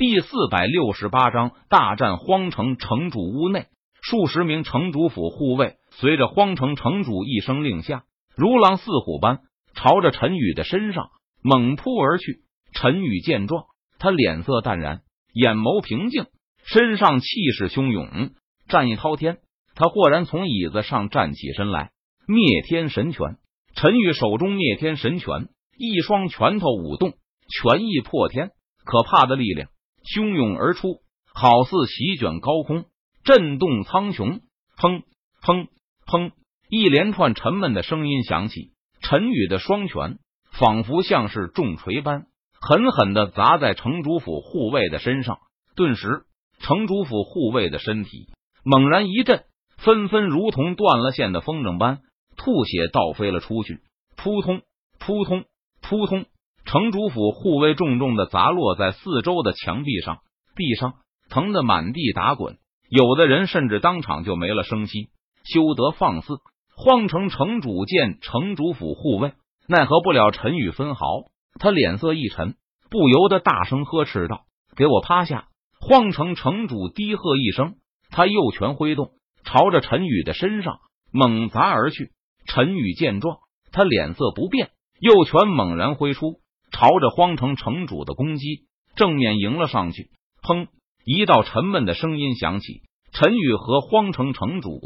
第四百六十八章大战荒城城主屋内，数十名城主府护卫随着荒城城主一声令下，如狼似虎般朝着陈宇的身上猛扑而去。陈宇见状，他脸色淡然，眼眸平静，身上气势汹涌，战意滔天。他豁然从椅子上站起身来，灭天神拳。陈宇手中灭天神拳，一双拳头舞动，拳意破天，可怕的力量。汹涌而出，好似席卷高空，震动苍穹。砰砰砰！一连串沉闷的声音响起。陈宇的双拳仿佛像是重锤般，狠狠的砸在城主府护卫的身上。顿时，城主府护卫的身体猛然一震，纷纷如同断了线的风筝般吐血倒飞了出去。扑通扑通扑通！城主府护卫重重的砸落在四周的墙壁上，地上疼得满地打滚，有的人甚至当场就没了声息。休得放肆！荒城城主见城主府护卫奈何不了陈宇分毫，他脸色一沉，不由得大声呵斥道：“给我趴下！”荒城城主低喝一声，他右拳挥动，朝着陈宇的身上猛砸而去。陈宇见状，他脸色不变，右拳猛然挥出。朝着荒城城主的攻击正面迎了上去，砰！一道沉闷的声音响起。陈宇和荒城城主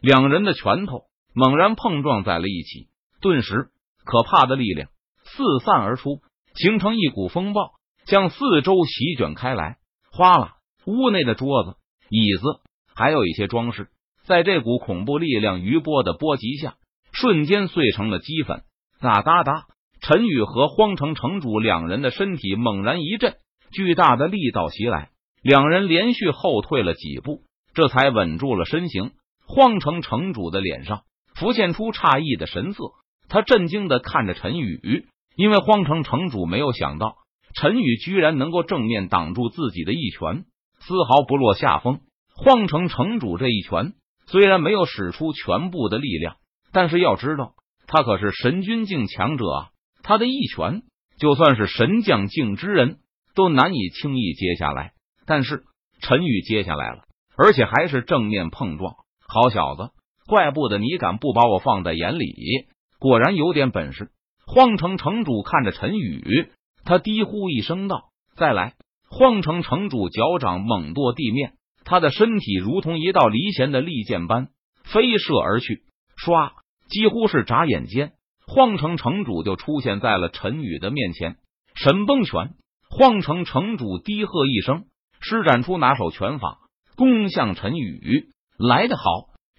两人的拳头猛然碰撞在了一起，顿时可怕的力量四散而出，形成一股风暴，向四周席卷开来。哗啦！屋内的桌子、椅子，还有一些装饰，在这股恐怖力量余波的波及下，瞬间碎成了齑粉。哒哒哒！陈宇和荒城城主两人的身体猛然一震，巨大的力道袭来，两人连续后退了几步，这才稳住了身形。荒城城主的脸上浮现出诧异的神色，他震惊的看着陈宇，因为荒城城主没有想到陈宇居然能够正面挡住自己的一拳，丝毫不落下风。荒城城主这一拳虽然没有使出全部的力量，但是要知道，他可是神君境强者啊！他的一拳，就算是神将境之人都难以轻易接下来。但是陈宇接下来了，而且还是正面碰撞。好小子，怪不得你敢不把我放在眼里，果然有点本事。荒城城主看着陈宇，他低呼一声道：“再来！”荒城城主脚掌猛跺地面，他的身体如同一道离弦的利箭般飞射而去，唰，几乎是眨眼间。荒城城主就出现在了陈宇的面前，神崩拳！荒城城主低喝一声，施展出拿手拳法，攻向陈宇。来得好！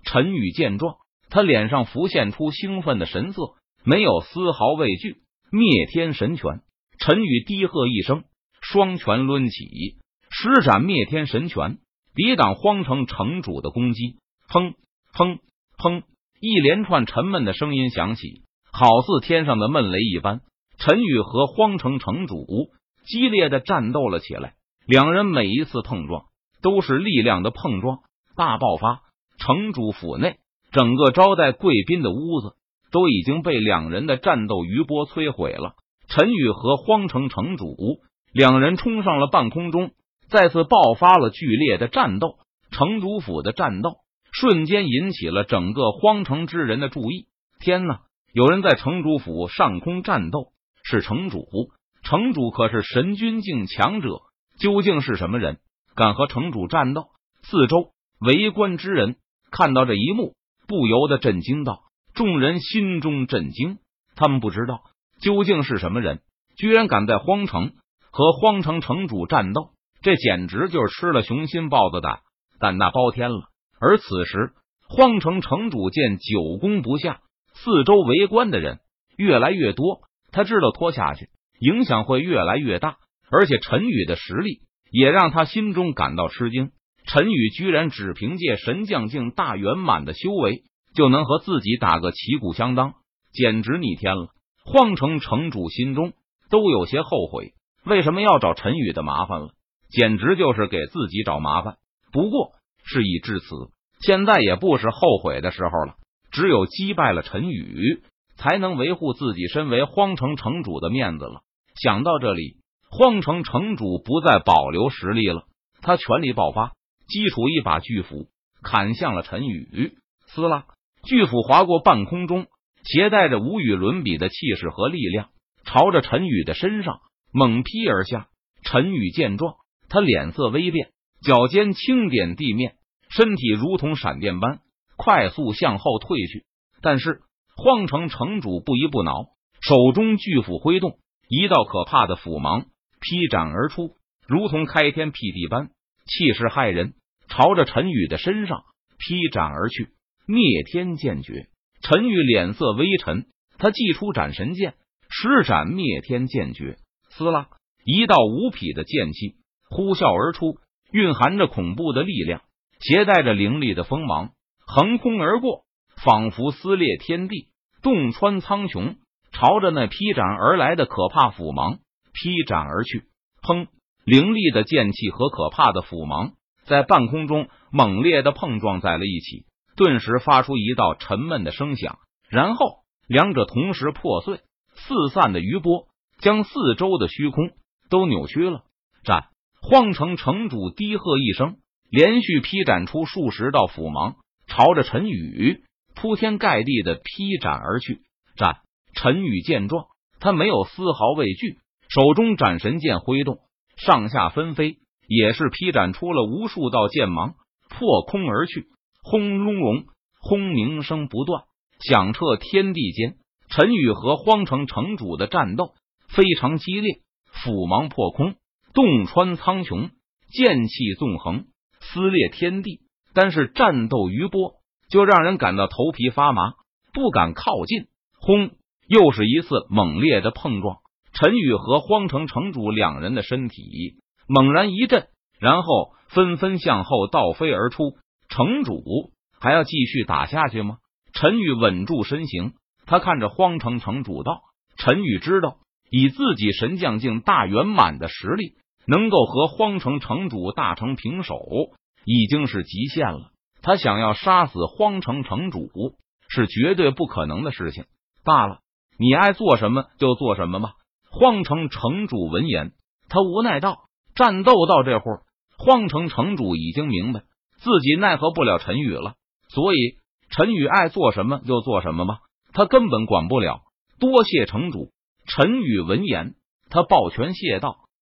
陈宇见状，他脸上浮现出兴奋的神色，没有丝毫畏惧。灭天神拳！陈宇低喝一声，双拳抡起，施展灭天神拳，抵挡荒城城主的攻击。砰砰砰！一连串沉闷的声音响起。好似天上的闷雷一般，陈宇和荒城城主激烈的战斗了起来。两人每一次碰撞都是力量的碰撞，大爆发。城主府内整个招待贵宾的屋子都已经被两人的战斗余波摧毁了。陈宇和荒城城主两人冲上了半空中，再次爆发了剧烈的战斗。城主府的战斗瞬间引起了整个荒城之人的注意。天哪！有人在城主府上空战斗，是城主。城主可是神君境强者，究竟是什么人敢和城主战斗？四周围观之人看到这一幕，不由得震惊道：“众人心中震惊，他们不知道究竟是什么人，居然敢在荒城和荒城城主战斗，这简直就是吃了雄心豹子胆，胆大包天了。”而此时，荒城城主见久攻不下。四周围观的人越来越多，他知道拖下去影响会越来越大，而且陈宇的实力也让他心中感到吃惊。陈宇居然只凭借神将境大圆满的修为，就能和自己打个旗鼓相当，简直逆天了。荒城城主心中都有些后悔，为什么要找陈宇的麻烦了？简直就是给自己找麻烦。不过事已至此，现在也不是后悔的时候了。只有击败了陈宇，才能维护自己身为荒城城主的面子了。想到这里，荒城城主不再保留实力了，他全力爆发，击出一把巨斧，砍向了陈宇。撕拉，巨斧划过半空中，携带着无与伦比的气势和力量，朝着陈宇的身上猛劈而下。陈宇见状，他脸色微变，脚尖轻点地面，身体如同闪电般快速向后退去。但是荒城城主不依不挠，手中巨斧挥动，一道可怕的斧芒劈斩而出，如同开天辟地般气势骇人，朝着陈宇的身上劈斩而去。灭天剑诀，陈宇脸色微沉，他祭出斩神剑，施展灭天剑诀。撕拉，一道无匹的剑气呼啸而出，蕴含着恐怖的力量，携带着凌厉的锋芒，横空而过，仿佛撕裂天地，洞穿苍穹，朝着那劈斩而来的可怕斧芒劈斩而去。砰！凌厉的剑气和可怕的斧芒在半空中猛烈的碰撞在了一起。顿时发出一道沉闷的声响，然后两者同时破碎，四散的余波将四周的虚空都扭曲了。战！荒城城主低喝一声，连续劈斩出数十道斧芒，朝着陈宇铺天盖地的劈斩而去。斩！陈宇见状，他没有丝毫畏惧，手中斩神剑挥动，上下纷飞，也是劈斩出了无数道剑芒，破空而去。轰隆隆，轰鸣声不断，响彻天地间。陈宇和荒城城主的战斗非常激烈，斧芒破空，洞穿苍穹，剑气纵横，撕裂天地。但是战斗余波就让人感到头皮发麻，不敢靠近。轰！又是一次猛烈的碰撞，陈宇和荒城城主两人的身体猛然一震，然后纷纷向后倒飞而出。城主还要继续打下去吗？陈宇稳住身形，他看着荒城城主道：“陈宇知道，以自己神将境大圆满的实力，能够和荒城城主大成平手，已经是极限了。他想要杀死荒城城主，是绝对不可能的事情。罢了，你爱做什么就做什么吧。”荒城城主闻言，他无奈道：“战斗到这会儿，荒城城主已经明白。”自己奈何不了陈宇了，所以陈宇爱做什么就做什么吧，他根本管不了。多谢城主。陈宇闻言，他抱拳谢道。